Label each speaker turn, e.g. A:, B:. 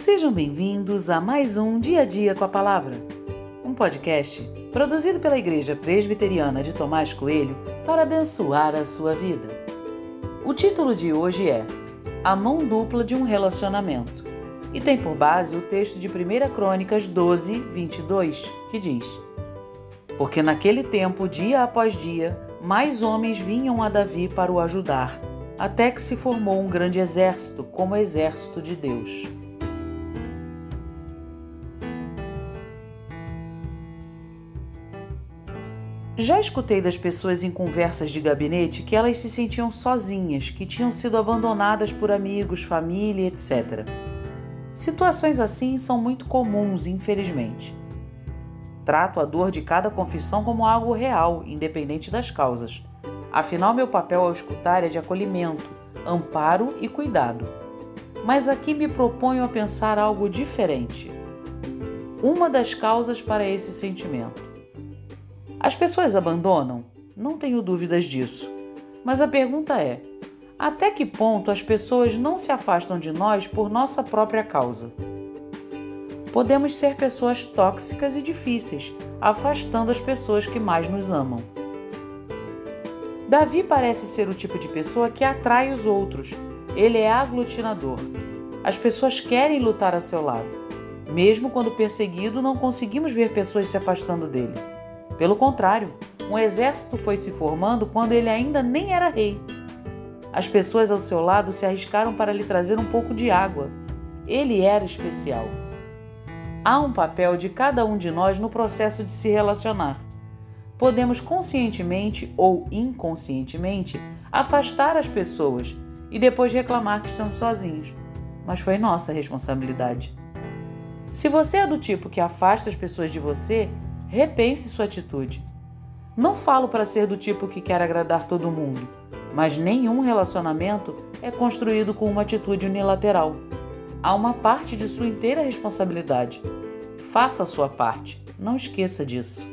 A: Sejam bem-vindos a mais um Dia a Dia com a Palavra, um podcast produzido pela Igreja Presbiteriana de Tomás Coelho para abençoar a sua vida. O título de hoje é A Mão Dupla de um Relacionamento e tem por base o texto de 1 Crônicas 12, 22, que diz: Porque naquele tempo, dia após dia, mais homens vinham a Davi para o ajudar, até que se formou um grande exército, como o exército de Deus. Já escutei das pessoas em conversas de gabinete que elas se sentiam sozinhas, que tinham sido abandonadas por amigos, família, etc. Situações assim são muito comuns, infelizmente. Trato a dor de cada confissão como algo real, independente das causas. Afinal, meu papel ao escutar é de acolhimento, amparo e cuidado. Mas aqui me proponho a pensar algo diferente. Uma das causas para esse sentimento as pessoas abandonam? Não tenho dúvidas disso. Mas a pergunta é: até que ponto as pessoas não se afastam de nós por nossa própria causa? Podemos ser pessoas tóxicas e difíceis, afastando as pessoas que mais nos amam. Davi parece ser o tipo de pessoa que atrai os outros. Ele é aglutinador. As pessoas querem lutar a seu lado. Mesmo quando perseguido, não conseguimos ver pessoas se afastando dele. Pelo contrário, um exército foi se formando quando ele ainda nem era rei. As pessoas ao seu lado se arriscaram para lhe trazer um pouco de água. Ele era especial. Há um papel de cada um de nós no processo de se relacionar. Podemos conscientemente ou inconscientemente afastar as pessoas e depois reclamar que estão sozinhos, mas foi nossa responsabilidade. Se você é do tipo que afasta as pessoas de você, repense sua atitude. Não falo para ser do tipo que quer agradar todo mundo, mas nenhum relacionamento é construído com uma atitude unilateral. Há uma parte de sua inteira responsabilidade. Faça a sua parte, não esqueça disso.